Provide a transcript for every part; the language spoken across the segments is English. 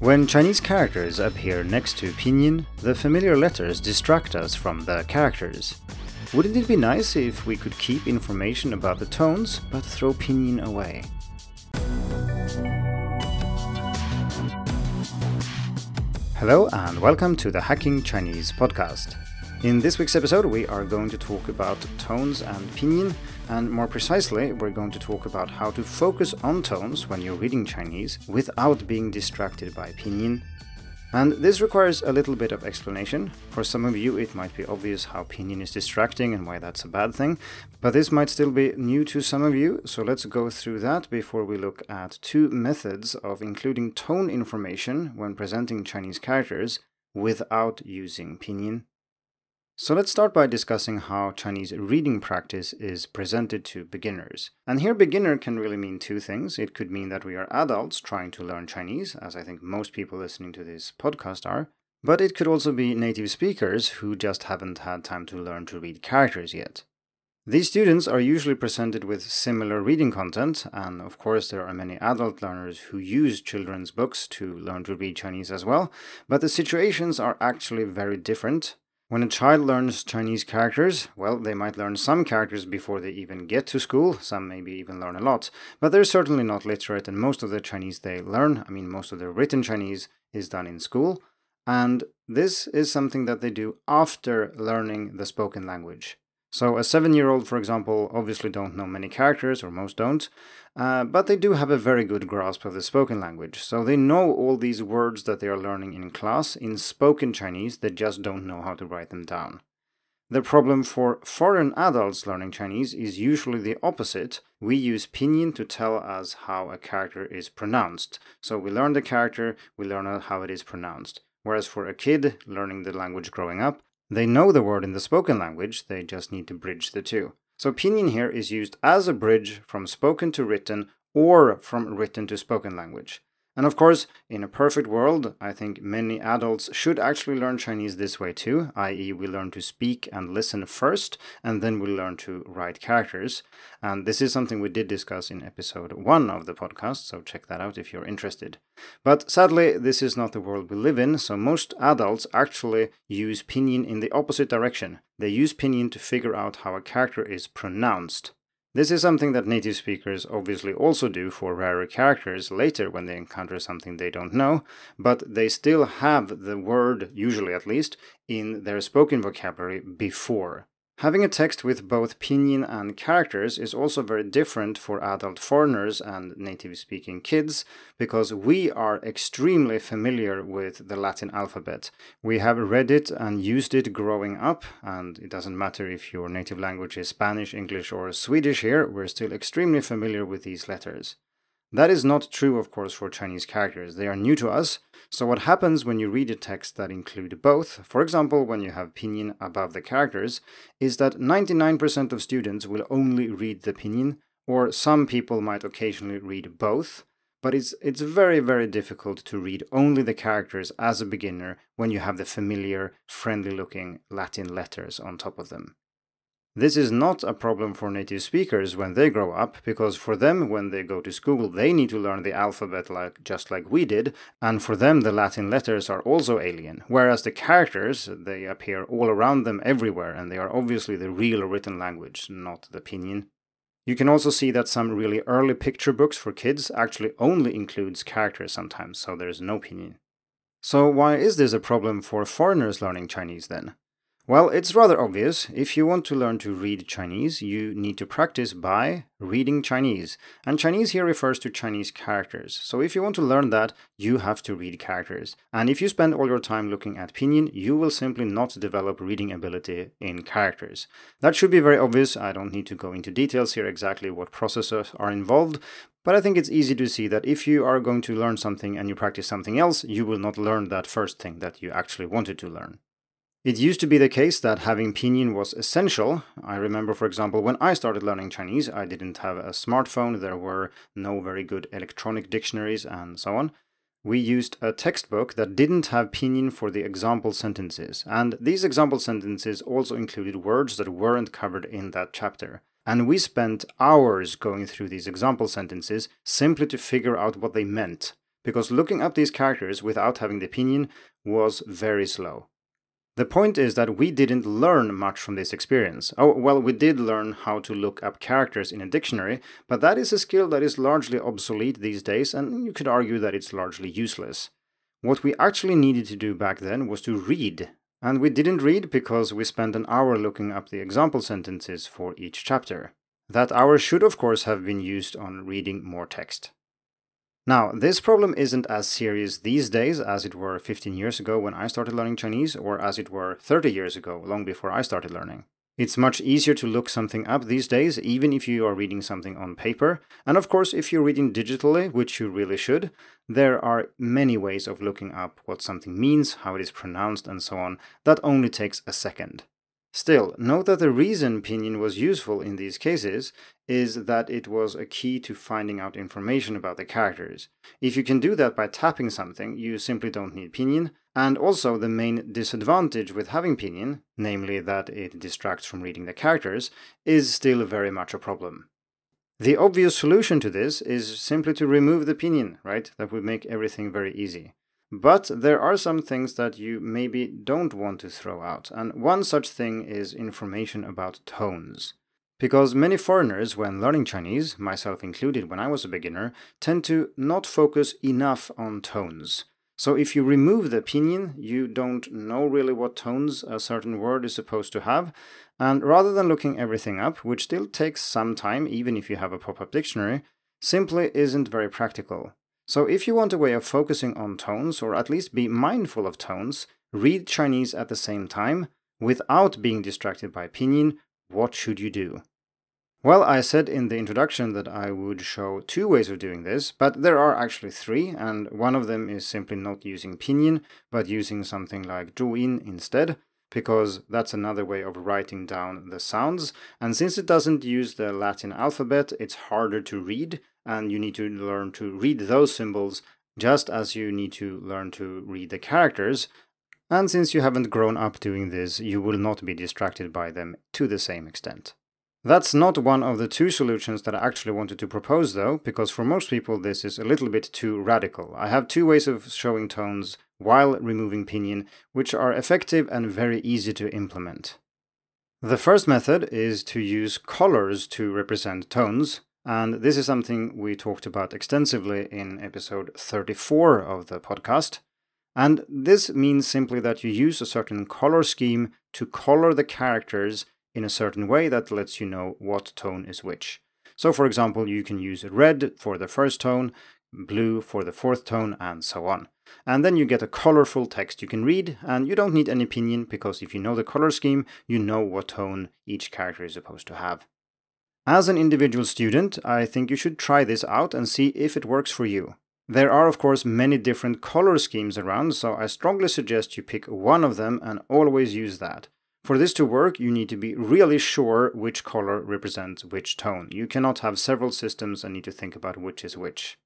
When Chinese characters appear next to pinyin, the familiar letters distract us from the characters. Wouldn't it be nice if we could keep information about the tones but throw pinyin away? Hello and welcome to the Hacking Chinese podcast. In this week's episode, we are going to talk about tones and pinyin, and more precisely, we're going to talk about how to focus on tones when you're reading Chinese without being distracted by pinyin. And this requires a little bit of explanation. For some of you, it might be obvious how pinyin is distracting and why that's a bad thing, but this might still be new to some of you, so let's go through that before we look at two methods of including tone information when presenting Chinese characters without using pinyin. So let's start by discussing how Chinese reading practice is presented to beginners. And here, beginner can really mean two things. It could mean that we are adults trying to learn Chinese, as I think most people listening to this podcast are. But it could also be native speakers who just haven't had time to learn to read characters yet. These students are usually presented with similar reading content, and of course, there are many adult learners who use children's books to learn to read Chinese as well, but the situations are actually very different, when a child learns Chinese characters, well, they might learn some characters before they even get to school, some maybe even learn a lot, but they're certainly not literate, and most of the Chinese they learn, I mean, most of the written Chinese, is done in school, and this is something that they do after learning the spoken language. So a seven-year-old, for example, obviously don't know many characters, or most don't, uh, but they do have a very good grasp of the spoken language. So they know all these words that they are learning in class in spoken Chinese, they just don't know how to write them down. The problem for foreign adults learning Chinese is usually the opposite. We use pinyin to tell us how a character is pronounced. So we learn the character, we learn how it is pronounced. Whereas for a kid learning the language growing up, they know the word in the spoken language, they just need to bridge the two. So pinyin here is used as a bridge from spoken to written or from written to spoken language. And of course, in a perfect world, I think many adults should actually learn Chinese this way too, i.e., we learn to speak and listen first, and then we learn to write characters. And this is something we did discuss in episode one of the podcast, so check that out if you're interested. But sadly, this is not the world we live in, so most adults actually use pinyin in the opposite direction. They use pinyin to figure out how a character is pronounced. This is something that native speakers obviously also do for rarer characters later when they encounter something they don't know, but they still have the word, usually at least, in their spoken vocabulary before. Having a text with both pinyin and characters is also very different for adult foreigners and native speaking kids because we are extremely familiar with the Latin alphabet. We have read it and used it growing up, and it doesn't matter if your native language is Spanish, English, or Swedish here, we're still extremely familiar with these letters. That is not true, of course, for Chinese characters. They are new to us. So, what happens when you read a text that include both, for example, when you have pinyin above the characters, is that 99% of students will only read the pinyin, or some people might occasionally read both. But it's, it's very, very difficult to read only the characters as a beginner when you have the familiar, friendly looking Latin letters on top of them. This is not a problem for native speakers when they grow up, because for them, when they go to school, they need to learn the alphabet like just like we did, and for them, the Latin letters are also alien. Whereas the characters, they appear all around them everywhere, and they are obviously the real written language, not the pinyin. You can also see that some really early picture books for kids actually only includes characters sometimes, so there's no pinyin. So why is this a problem for foreigners learning Chinese then? Well, it's rather obvious. If you want to learn to read Chinese, you need to practice by reading Chinese. And Chinese here refers to Chinese characters. So if you want to learn that, you have to read characters. And if you spend all your time looking at pinyin, you will simply not develop reading ability in characters. That should be very obvious. I don't need to go into details here exactly what processes are involved, but I think it's easy to see that if you are going to learn something and you practice something else, you will not learn that first thing that you actually wanted to learn. It used to be the case that having pinyin was essential. I remember, for example, when I started learning Chinese, I didn't have a smartphone, there were no very good electronic dictionaries, and so on. We used a textbook that didn't have pinyin for the example sentences, and these example sentences also included words that weren't covered in that chapter. And we spent hours going through these example sentences simply to figure out what they meant. because looking up these characters without having the pinyin was very slow. The point is that we didn't learn much from this experience. Oh, well, we did learn how to look up characters in a dictionary, but that is a skill that is largely obsolete these days, and you could argue that it's largely useless. What we actually needed to do back then was to read. And we didn't read because we spent an hour looking up the example sentences for each chapter. That hour should, of course, have been used on reading more text. Now, this problem isn't as serious these days as it were 15 years ago when I started learning Chinese, or as it were 30 years ago, long before I started learning. It's much easier to look something up these days, even if you are reading something on paper. And of course, if you're reading digitally, which you really should, there are many ways of looking up what something means, how it is pronounced, and so on. That only takes a second. Still, note that the reason pinyin was useful in these cases is that it was a key to finding out information about the characters. If you can do that by tapping something, you simply don't need pinyin, and also the main disadvantage with having pinyin, namely that it distracts from reading the characters, is still very much a problem. The obvious solution to this is simply to remove the pinyin, right? That would make everything very easy. But there are some things that you maybe don't want to throw out, and one such thing is information about tones. Because many foreigners, when learning Chinese, myself included when I was a beginner, tend to not focus enough on tones. So if you remove the pinyin, you don't know really what tones a certain word is supposed to have, and rather than looking everything up, which still takes some time even if you have a pop-up dictionary, simply isn't very practical. So if you want a way of focusing on tones, or at least be mindful of tones, read Chinese at the same time, without being distracted by pinyin, what should you do? Well, I said in the introduction that I would show two ways of doing this, but there are actually three, and one of them is simply not using pinyin, but using something like zhuyin instead, because that's another way of writing down the sounds, and since it doesn't use the Latin alphabet, it's harder to read, and you need to learn to read those symbols just as you need to learn to read the characters. And since you haven't grown up doing this, you will not be distracted by them to the same extent. That's not one of the two solutions that I actually wanted to propose, though, because for most people this is a little bit too radical. I have two ways of showing tones while removing pinyin, which are effective and very easy to implement. The first method is to use colors to represent tones, and this is something we talked about extensively in episode 34 of the podcast. And this means simply that you use a certain color scheme to color the characters in a certain way that lets you know what tone is which. So, for example, you can use red for the first tone, blue for the fourth tone, and so on. And then you get a colorful text you can read, and you don't need any pinyin because if you know the color scheme, you know what tone each character is supposed to have. As an individual student, I think you should try this out and see if it works for you. There are, of course, many different color schemes around, so I strongly suggest you pick one of them and always use that. For this to work, you need to be really sure which color represents which tone. You cannot have several systems and need to think about which is which.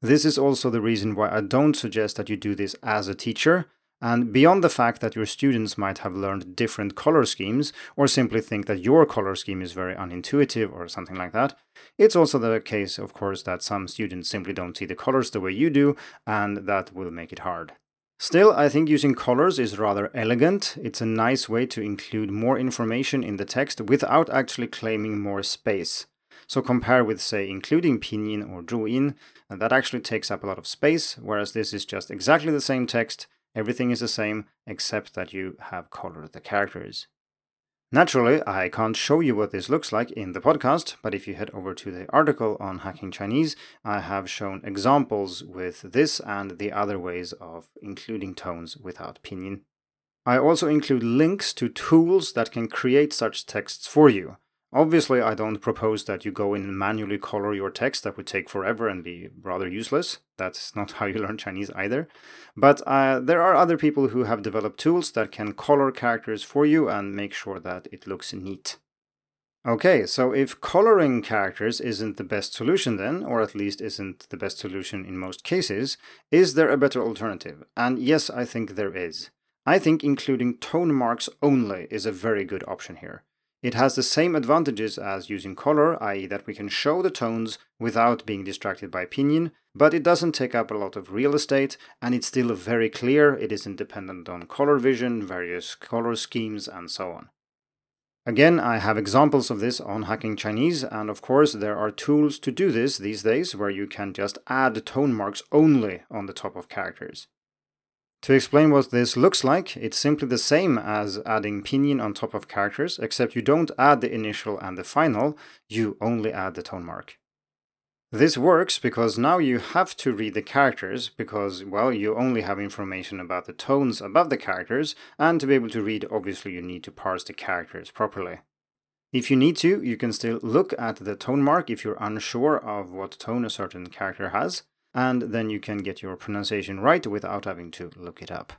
This is also the reason why I don't suggest that you do this as a teacher, and beyond the fact that your students might have learned different color schemes, or simply think that your color scheme is very unintuitive or something like that, it's also the case, of course, that some students simply don't see the colors the way you do, and that will make it hard. Still, I think using colors is rather elegant. It's a nice way to include more information in the text without actually claiming more space. So compare with, say, including pinyin or zhuyin, that actually takes up a lot of space, whereas this is just exactly the same text, Everything is the same except that you have colored the characters. Naturally, I can't show you what this looks like in the podcast, but if you head over to the article on hacking Chinese, I have shown examples with this and the other ways of including tones without pinyin. I also include links to tools that can create such texts for you. Obviously, I don't propose that you go in and manually color your text. That would take forever and be rather useless. That's not how you learn Chinese either. But uh, there are other people who have developed tools that can color characters for you and make sure that it looks neat. Okay, so if coloring characters isn't the best solution then, or at least isn't the best solution in most cases, is there a better alternative? And yes, I think there is. I think including tone marks only is a very good option here. It has the same advantages as using color, i.e., that we can show the tones without being distracted by pinyin, but it doesn't take up a lot of real estate and it's still very clear. It isn't dependent on color vision, various color schemes, and so on. Again, I have examples of this on Hacking Chinese, and of course, there are tools to do this these days where you can just add tone marks only on the top of characters. To explain what this looks like, it's simply the same as adding pinyin on top of characters, except you don't add the initial and the final, you only add the tone mark. This works because now you have to read the characters because, well, you only have information about the tones above the characters, and to be able to read, obviously, you need to parse the characters properly. If you need to, you can still look at the tone mark if you're unsure of what tone a certain character has, and then you can get your pronunciation right without having to look it up.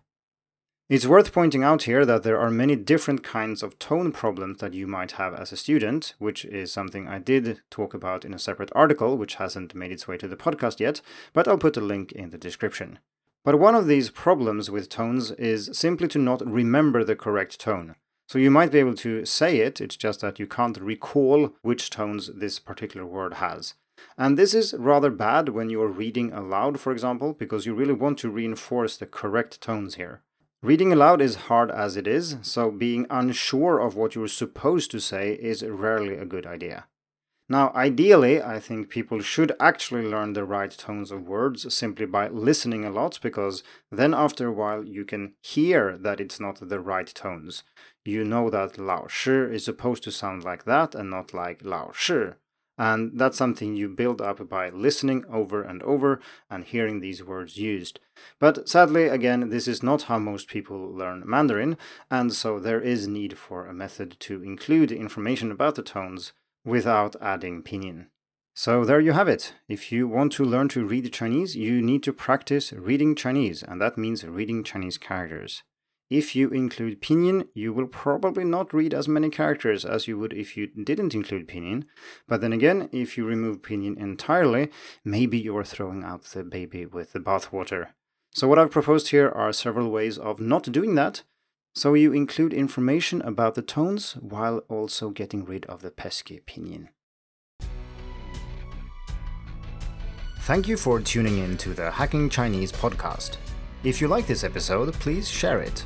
It's worth pointing out here that there are many different kinds of tone problems that you might have as a student, which is something I did talk about in a separate article, which hasn't made its way to the podcast yet, but I'll put a link in the description. But one of these problems with tones is simply to not remember the correct tone. So you might be able to say it, it's just that you can't recall which tones this particular word has. And this is rather bad when you are reading aloud, for example, because you really want to reinforce the correct tones here. Reading aloud is hard as it is, so being unsure of what you're supposed to say is rarely a good idea. Now, ideally, I think people should actually learn the right tones of words simply by listening a lot, because then after a while you can hear that it's not the right tones. You know that Lao Shi is supposed to sound like that and not like Lao Shi. And that's something you build up by listening over and over and hearing these words used. But sadly, again, this is not how most people learn Mandarin, and so there is need for a method to include information about the tones without adding pinyin. So there you have it. If you want to learn to read Chinese, you need to practice reading Chinese, and that means reading Chinese characters. If you include pinyin, you will probably not read as many characters as you would if you didn't include pinyin. But then again, if you remove pinyin entirely, maybe you're throwing out the baby with the bathwater. So what I've proposed here are several ways of not doing that. So you include information about the tones while also getting rid of the pesky pinyin. Thank you for tuning in to the Hacking Chinese podcast. If you like this episode, please share it.